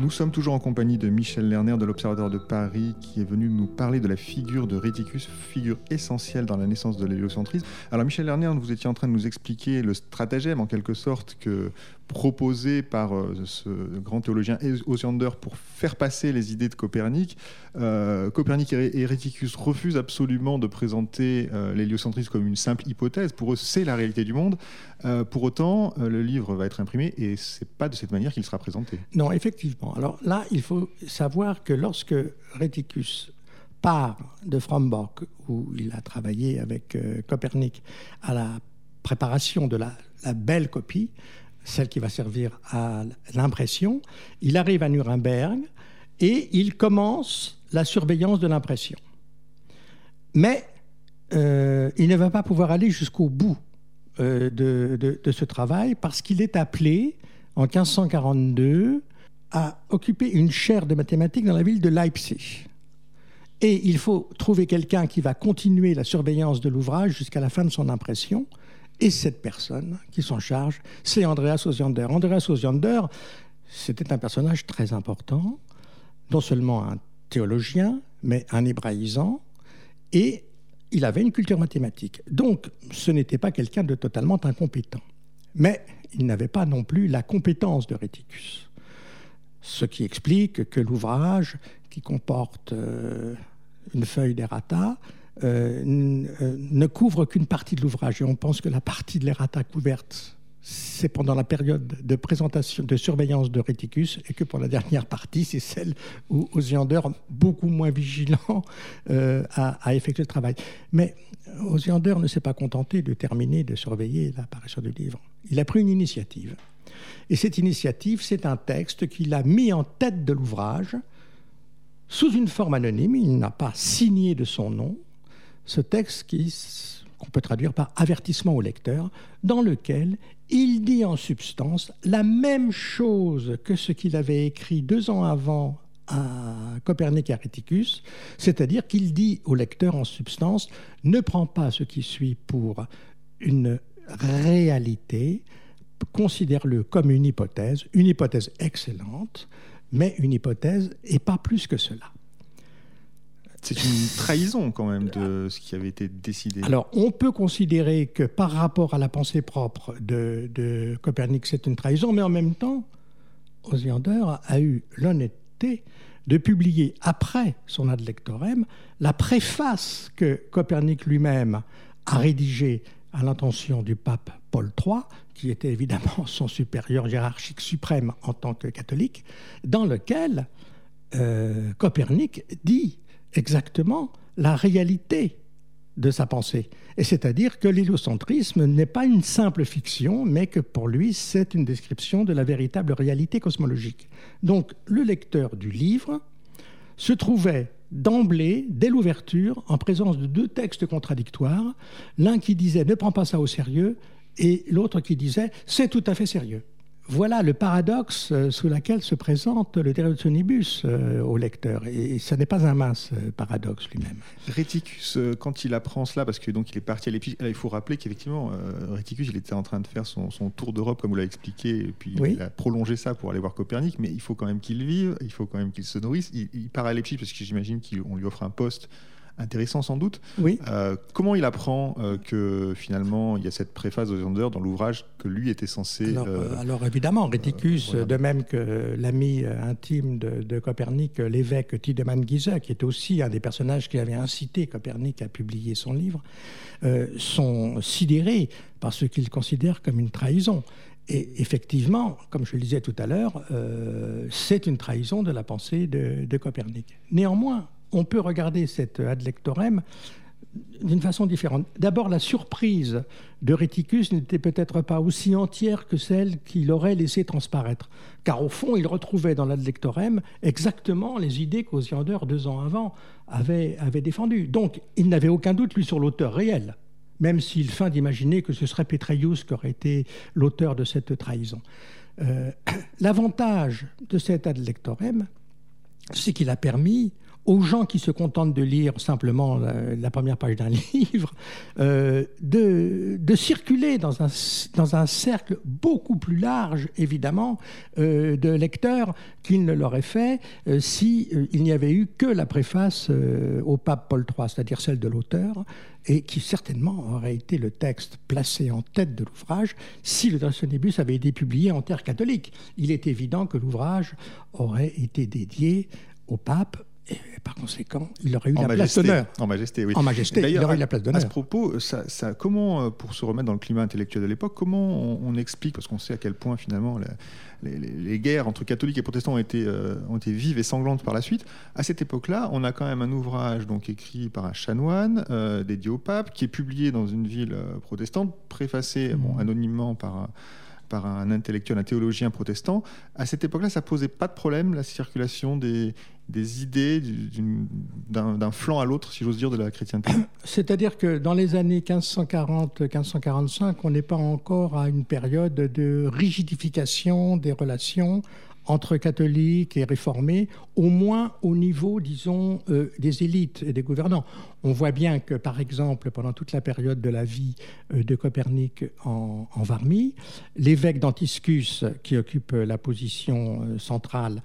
Nous sommes toujours en compagnie de Michel Lerner de l'Observatoire de Paris qui est venu nous parler de la figure de Réticus, figure essentielle dans la naissance de l'héliocentrisme. Alors Michel Lerner, vous étiez en train de nous expliquer le stratagème en quelque sorte que proposé par euh, ce grand théologien Osiander pour faire passer les idées de Copernic. Euh, Copernic et Réticus refusent absolument de présenter euh, l'héliocentrisme comme une simple hypothèse. Pour eux, c'est la réalité du monde. pour autant, le livre va être imprimé et c'est pas de cette manière qu'il sera présenté. Non, effectivement. Alors là, il faut savoir que lorsque Réticus part de Fromborg, où il a travaillé avec Copernic, à la préparation de la belle copie, celle qui va servir à l'impression. Il arrive à Nuremberg et il commence la surveillance de l'impression. Mais euh, il ne va pas pouvoir aller jusqu'au bout euh, de, de, ce travail parce qu'il est appelé en 1542 à occuper une chaire de mathématiques dans la ville de Leipzig. Et il faut trouver quelqu'un qui va continuer la surveillance de l'ouvrage jusqu'à la fin de son impression. Et cette personne qui s'en charge, c'est Andreas Osiander. Andreas Osiander, c'était un personnage très important, non seulement un théologien, mais un hébraïsant, et il avait une culture mathématique. Donc, ce n'était pas quelqu'un de totalement incompétent. Mais il n'avait pas non plus la compétence de Réticus. Ce qui explique que l'ouvrage, qui comporte euh, une feuille d'errata, euh, euh, ne couvre qu'une partie de l'ouvrage. Et on pense que la partie de l'errata couverte, c'est pendant la période de présentation, de surveillance de Réticus, et que pour la dernière partie, c'est celle où Osiander, beaucoup moins vigilant, euh, a, effectué le travail. Mais Osiander ne s'est pas contenté de terminer de surveiller l'apparition du livre. Il a pris une initiative. Et cette initiative, c'est un texte qu'il a mis en tête de l'ouvrage, sous une forme anonyme, il n'a pas signé de son nom, ce texte qu'on peut traduire par avertissement au lecteur, dans lequel il dit en substance la même chose que ce qu'il avait écrit deux ans avant à Copernic et Réticus, c'est-à-dire qu'il dit au lecteur en substance ne prends pas ce qui suit pour une réalité, considère-le comme une hypothèse, une hypothèse excellente, mais une hypothèse et pas plus que cela. C'est une trahison quand même de ce qui avait été décidé. Alors on peut considérer que par rapport à la pensée propre de, Copernic, c'est une trahison, mais en même temps, Osiander a eu l'honnêteté de publier après son ad lectorem la préface que Copernic lui-même a rédigée à l'intention du pape Paul III, qui était évidemment son supérieur hiérarchique suprême en tant que catholique, dans lequel euh, Copernic dit exactement la réalité de sa pensée. Et c'est-à-dire que l'héliocentrisme n'est pas une simple fiction, mais que pour lui, c'est une description de la véritable réalité cosmologique. Donc, le lecteur du livre se trouvait d'emblée, dès l'ouverture, en présence de deux textes contradictoires, l'un qui disait ne prends pas ça au sérieux, et l'autre qui disait c'est tout à fait sérieux. Voilà le paradoxe euh, sous lequel se présente le Sonibus euh, au lecteur. Et ce n'est pas un mince euh, paradoxe lui-même. Réticus, quand il apprend cela, parce que donc il est parti à l'épice, il faut rappeler qu'effectivement, Réticus, il était en train de faire son, tour d'Europe, comme vous l'avez expliqué, et puis il a prolongé ça pour aller voir Copernic, mais il faut quand même qu'il vive, il faut quand même qu'il se nourrisse. Il, il part à Leipzig parce que j'imagine qu'on lui offre un poste intéressant sans doute. Oui. Euh, comment il apprend euh, que finalement il y a cette préface d'Osander dans l'ouvrage que lui était censé. Alors, alors évidemment, Réticus, de même que l'ami intime de, Copernic, l'évêque Tiedemann Giese, qui était aussi un des personnages qui avait incité Copernic à publier son livre, sont sidérés par ce qu'ils considèrent comme une trahison. Et effectivement, comme je le disais tout à l'heure, c'est une trahison de la pensée de, de Copernic. Néanmoins, on peut regarder cet ad lectorem d'une façon différente. D'abord, la surprise de Réticus n'était peut-être pas aussi entière que celle qu'il aurait laissé transparaître. Car au fond, il retrouvait dans l'ad lectorem exactement les idées qu'Osiander, deux ans avant, avait, défendues. Donc, il n'avait aucun doute, lui, sur l'auteur réel, même s'il feint d'imaginer que ce serait Petreius qui aurait été l'auteur de cette trahison. Euh, l'avantage de cet ad lectorem, c'est qu'il a permis aux gens qui se contentent de lire simplement la, première page d'un livre, euh, de, circuler dans un, cercle beaucoup plus large, évidemment, euh, de lecteurs qu'il ne l'aurait fait euh, si n'y avait eu que la préface au pape Paul III, c'est-à-dire celle de l'auteur, et qui certainement aurait été le texte placé en tête de l'ouvrage si le Drachenibus avait été publié en terre catholique. Il est évident que l'ouvrage aurait été dédié au pape et par conséquent, il aurait eu la place d'honneur. En majesté, oui. En majesté, il aurait eu la place d'honneur. À ce propos, ça, ça, comment, euh, pour se remettre dans le climat intellectuel de l'époque, comment on, explique, parce qu'on sait à quel point finalement les, les, guerres entre catholiques et protestants ont été, euh, ont été vives et sanglantes par la suite, à cette époque-là, on a quand même un ouvrage donc écrit par un chanoine euh, dédié au pape, qui est publié dans une ville protestante, préfacé bon, mmh. anonymement par par un intellectuel, un théologien protestant. À cette époque-là, ça posait pas de problème, la circulation des, des idées d'un flanc à l'autre, si j'ose dire, de la chrétienté C'est-à-dire que dans les années 1540-1545, on n'est pas encore à une période de rigidification des relations entre catholiques et réformés, au moins au niveau, disons, euh, des élites et des gouvernants. On voit bien que, par exemple, pendant toute la période de la vie euh, de Copernic en, en Varmie, l'évêque d'Antiscus, qui occupe la position euh, centrale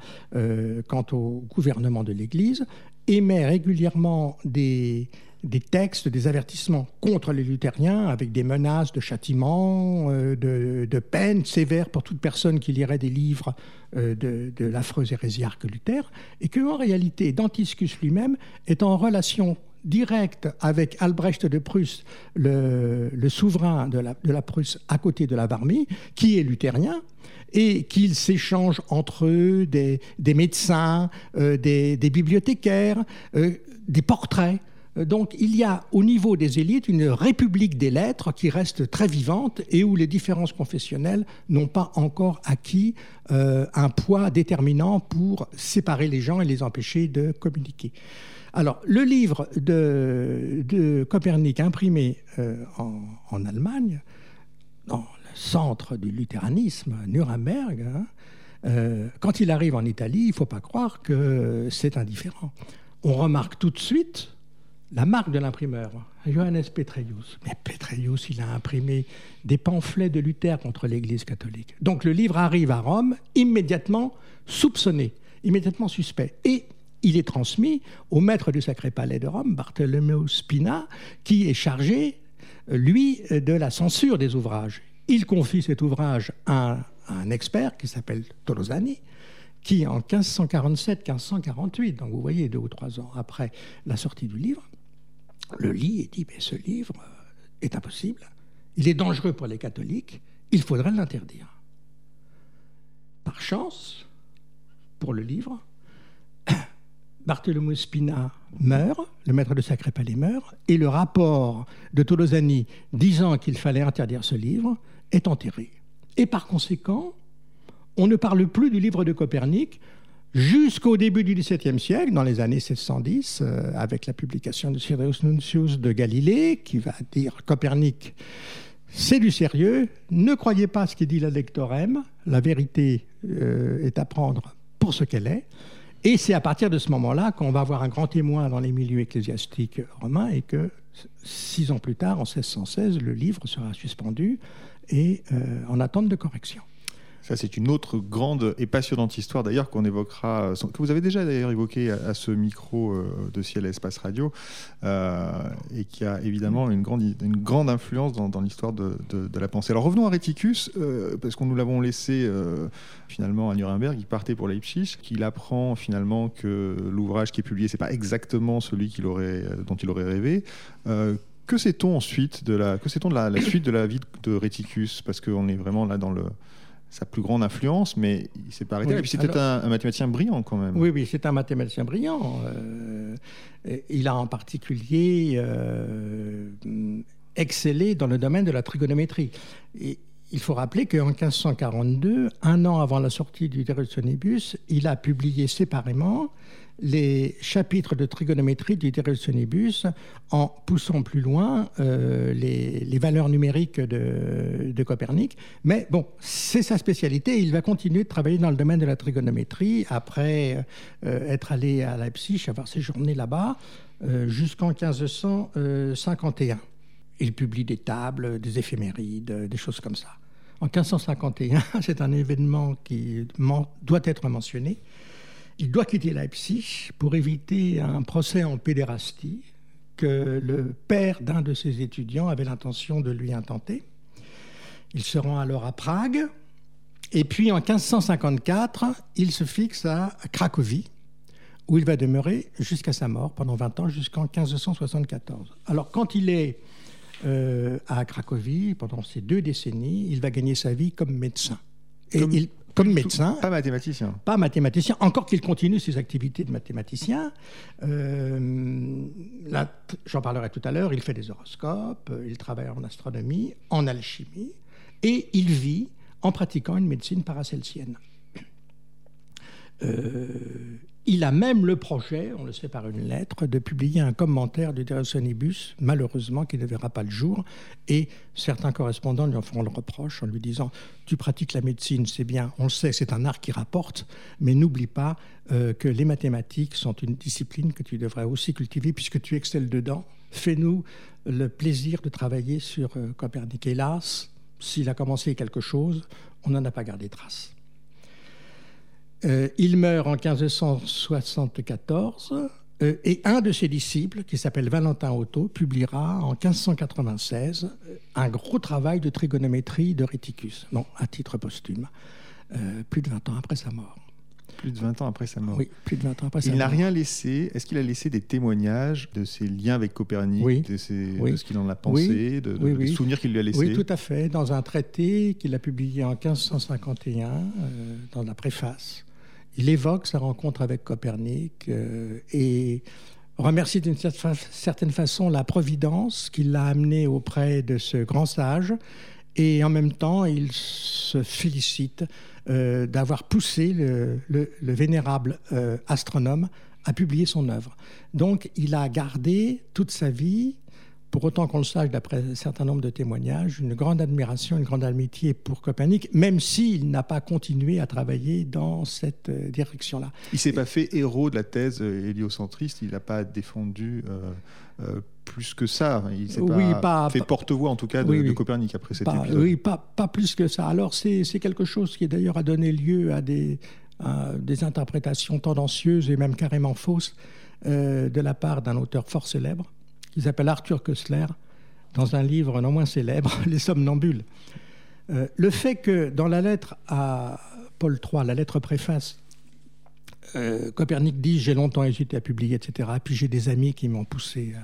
quant au gouvernement de l'Église, émet régulièrement des, des textes, des avertissements contre les luthériens avec des menaces de châtiment, euh, de, peines sévères pour toute personne qui lirait des livres euh, de, de l'affreux hérésiarque Luther, et qu'en réalité, Dantiscus lui-même est en relation directe avec Albrecht de Prusse, le, souverain de la, de Prusse à côté de la Varmie, qui est luthérien, et qu'ils s'échangent entre eux des, médecins, euh, des, bibliothécaires, des portraits. Euh, donc il y a au niveau des élites une république des lettres qui reste très vivante et où les différences confessionnelles n'ont pas encore acquis euh, un poids déterminant pour séparer les gens et les empêcher de communiquer. Alors le livre de, Copernic imprimé euh, en, Allemagne, dans le centre du luthéranisme, Nuremberg, hein, quand il arrive en Italie, il ne faut pas croire que c'est indifférent. On remarque tout de suite la marque de l'imprimeur, Johannes Petreius. Mais Petreius, il a imprimé des pamphlets de Luther contre l'Église catholique. Donc le livre arrive à Rome immédiatement soupçonné, immédiatement suspect. Et il est transmis au maître du Sacré Palais de Rome, Bartolomeo Spina, qui est chargé, lui, de la censure des ouvrages. Il confie cet ouvrage à un, expert qui s'appelle Tolosani, qui en 1547-1548, donc vous voyez deux ou trois ans après la sortie du livre, le lit et dit, mais ce livre est impossible, il est dangereux pour les catholiques, il faudrait l'interdire. Par chance, pour le livre, Bartholomew Spina meurt, le maître de Sacré Palais meurt, et le rapport de Tolosani disant qu'il fallait interdire ce livre est enterré. Et par conséquent, on ne parle plus du livre de Copernic, jusqu'au début du XVIIe siècle, dans les années 710, euh, avec la publication de Cyrus Nuncius de Galilée, qui va dire Copernic, c'est du sérieux, ne croyez pas ce qu'il dit la lectorem, la vérité euh, est à prendre pour ce qu'elle est. Et c'est à partir de ce moment-là qu'on va avoir un grand témoin dans les milieux ecclésiastiques romains et que six ans plus tard, en 1616, le livre sera suspendu et euh, en attente de correction. Ça, c'est une autre grande et passionnante histoire, d'ailleurs, qu'on évoquera, que vous avez déjà d'ailleurs évoqué à, ce micro euh, de Ciel et Espace Radio, euh, et qui a évidemment une grande, influence dans, l'histoire de, la pensée. Alors revenons à Réticus, euh, parce qu'on nous l'avons laissé finalement à Nuremberg, il partait pour Leipzig, qu'il apprend finalement que l'ouvrage qui est publié, c'est pas exactement celui dont il aurait rêvé. que sait-on ensuite de la, la, suite de la vie de Réticus? Parce qu'on est vraiment là dans le sa plus grande influence, mais il s'est pas arrêté. et puis c'était un, mathématicien brillant quand même. Oui, oui, c'est un mathématicien brillant. Euh, il a en particulier euh, excellé dans le domaine de la trigonométrie. Et il faut rappeler qu'en 1542, un an avant la sortie du De Sonibus, il a publié séparément les chapitres de trigonométrie du De Sonibus en poussant plus loin euh, les, valeurs numériques de, Copernic. Mais bon, c'est sa spécialité. Il va continuer de travailler dans le domaine de la trigonométrie après euh, être allé à Leipzig, avoir séjourné là-bas euh, jusqu'en 1551. Il publie des tables, des éphémérides, des choses comme ça. En 1551, c'est un événement qui doit être mentionné. Il doit quitter Leipzig pour éviter un procès en pédérastie que le père d'un de ses étudiants avait l'intention de lui intenter. Il se rend alors à Prague. Et puis en 1554, il se fixe à Cracovie, où il va demeurer jusqu'à sa mort pendant 20 ans, jusqu'en 1574. Alors quand il est euh, à Cracovie pendant ces deux décennies. Il va gagner sa vie comme médecin. Et comme, il, comme médecin. Pas mathématicien. Pas mathématicien, encore qu'il continue ses activités de mathématicien. Euh, j'en parlerai tout à l'heure, il fait des horoscopes, il travaille en astronomie, en alchimie, et il vit en pratiquant une médecine paracelsienne. Euh, il a même le projet, on le sait par une lettre, de publier un commentaire du Sonibus, malheureusement, qui ne verra pas le jour. Et certains correspondants lui en feront le reproche en lui disant Tu pratiques la médecine, c'est bien, on le sait, c'est un art qui rapporte, mais n'oublie pas euh, que les mathématiques sont une discipline que tu devrais aussi cultiver puisque tu excelles dedans. Fais-nous le plaisir de travailler sur euh, Copernic. Hélas, s'il a commencé quelque chose, on n'en a pas gardé trace. Euh, il meurt en 1574 euh, et un de ses disciples, qui s'appelle Valentin Otto, publiera en 1596 euh, un gros travail de trigonométrie de Réticus, non, à titre posthume, plus de 20 ans après sa mort. Plus de 20 ans après sa mort. Oui, plus de 20 ans après sa mort. Il n'a rien laissé. Est-ce qu'il a laissé des témoignages de ses liens avec Copernic, de, ce qu'il en a pensé, de, des souvenirs qu'il lui a laissés? Oui, tout à fait. Dans un traité qu'il a publié en 1551, dans la préface, il évoque sa rencontre avec Copernic euh, et remercie d'une certaine façon la Providence qui l'a amené auprès de ce grand sage. Et en même temps, il se félicite euh, d'avoir poussé le, vénérable euh, astronome à publier son œuvre. Donc, il a gardé toute sa vie pour autant qu'on le sache d'après un certain nombre de témoignages, une grande admiration, une grande amitié pour Copernic, même s'il n'a pas continué à travailler dans cette euh, direction-là. Il ne s'est pas fait héros de la thèse euh, héliocentriste, il n'a pas défendu euh, plus que ça. Il s'est oui, pas, fait porte-voix en tout cas de, Copernic après cet épisode. Oui, pas, pas, plus que ça. Alors c'est quelque chose qui d'ailleurs a donné lieu à des, des interprétations tendancieuses et même carrément fausses de la part d'un auteur fort célèbre qui s'appelle Arthur Koestler, dans un livre non moins célèbre, Les Somnambules. Euh, le fait que dans la lettre à Paul III, la lettre préface, euh, Copernic dit J'ai longtemps hésité à publier, etc. Puis j'ai des amis qui m'ont poussé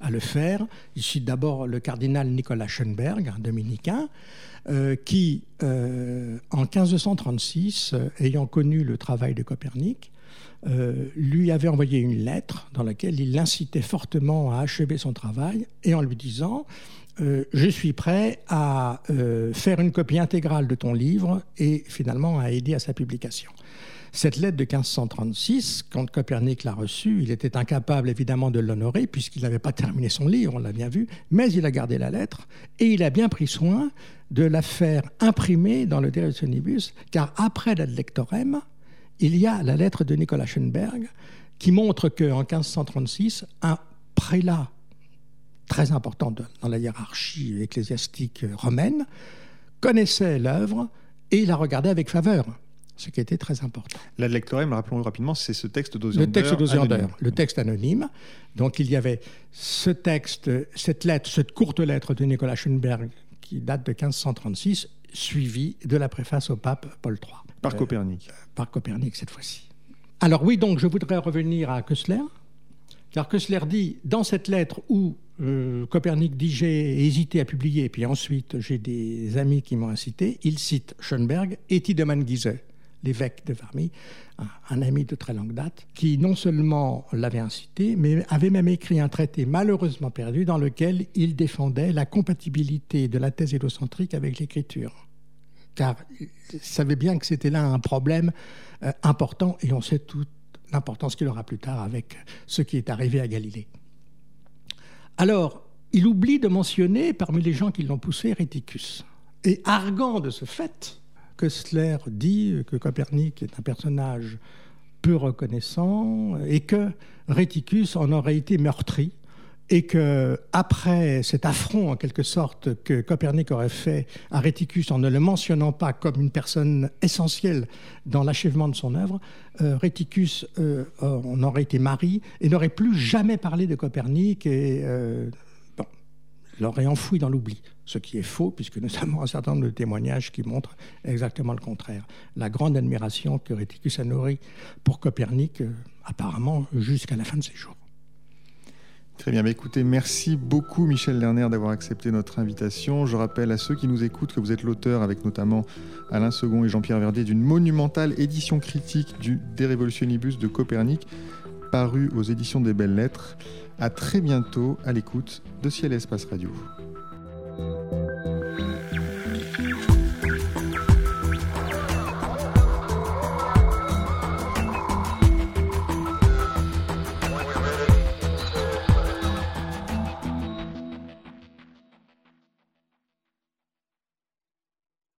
à, le faire. Ici, d'abord, le cardinal Nicolas Schoenberg, un dominicain, euh, qui, en 1536, ayant connu le travail de Copernic, euh, lui avait envoyé une lettre dans laquelle il l'incitait fortement à achever son travail et en lui disant euh, Je suis prêt à euh, faire une copie intégrale de ton livre et finalement à aider à sa publication. Cette lettre de 1536, quand Copernic l'a reçue, il était incapable évidemment de l'honorer puisqu'il n'avait pas terminé son livre, on l'a bien vu, mais il a gardé la lettre et il a bien pris soin de la faire imprimer dans le Sonibus, car après la lectorem, il y a la lettre de Nicolas Schoenberg qui montre qu'en 1536, un prélat très important dans la hiérarchie ecclésiastique romaine connaissait l'œuvre et la regardait avec faveur, ce qui était très important. La lectorem, rappelons-le rapidement, c'est ce texte d'Osiander. Le texte d'Osiander, le texte anonyme. Donc il y avait ce texte, cette lettre, cette courte lettre de Nicolas Schoenberg qui date de 1536, suivie de la préface au pape Paul III. Par Copernic. Euh, par Copernic cette fois-ci. Alors oui, donc je voudrais revenir à Kessler, car Kessler dit dans cette lettre où euh, Copernic dit j'ai hésité à publier, et puis ensuite j'ai des amis qui m'ont incité, il cite Schoenberg et Tiedemann Giese, l'évêque de Varmy, un, ami de très longue date, qui non seulement l'avait incité, mais avait même écrit un traité malheureusement perdu dans lequel il défendait la compatibilité de la thèse hélocentrique avec l'écriture. Car il savait bien que c'était là un problème euh, important et on sait toute l'importance qu'il aura plus tard avec ce qui est arrivé à Galilée. Alors, il oublie de mentionner parmi les gens qui l'ont poussé Réticus. Et arguant de ce fait, Kessler dit que Copernic est un personnage peu reconnaissant et que Réticus en aurait été meurtri et que après cet affront en quelque sorte que Copernic aurait fait à Réticus en ne le mentionnant pas comme une personne essentielle dans l'achèvement de son œuvre, euh, Réticus euh, en aurait été mari et n'aurait plus jamais parlé de Copernic et euh, l'aurait enfoui dans l'oubli, ce qui est faux, puisque nous avons un certain nombre de témoignages qui montrent exactement le contraire. La grande admiration que Réticus a nourrie pour Copernic, euh, apparemment jusqu'à la fin de ses jours. Très bien, écoutez, merci beaucoup Michel Lerner d'avoir accepté notre invitation. Je rappelle à ceux qui nous écoutent que vous êtes l'auteur, avec notamment Alain Second et Jean-Pierre Verdier, d'une monumentale édition critique du De Revolutionibus de Copernic, paru aux éditions des Belles Lettres. À très bientôt à l'écoute de Ciel Espace Radio.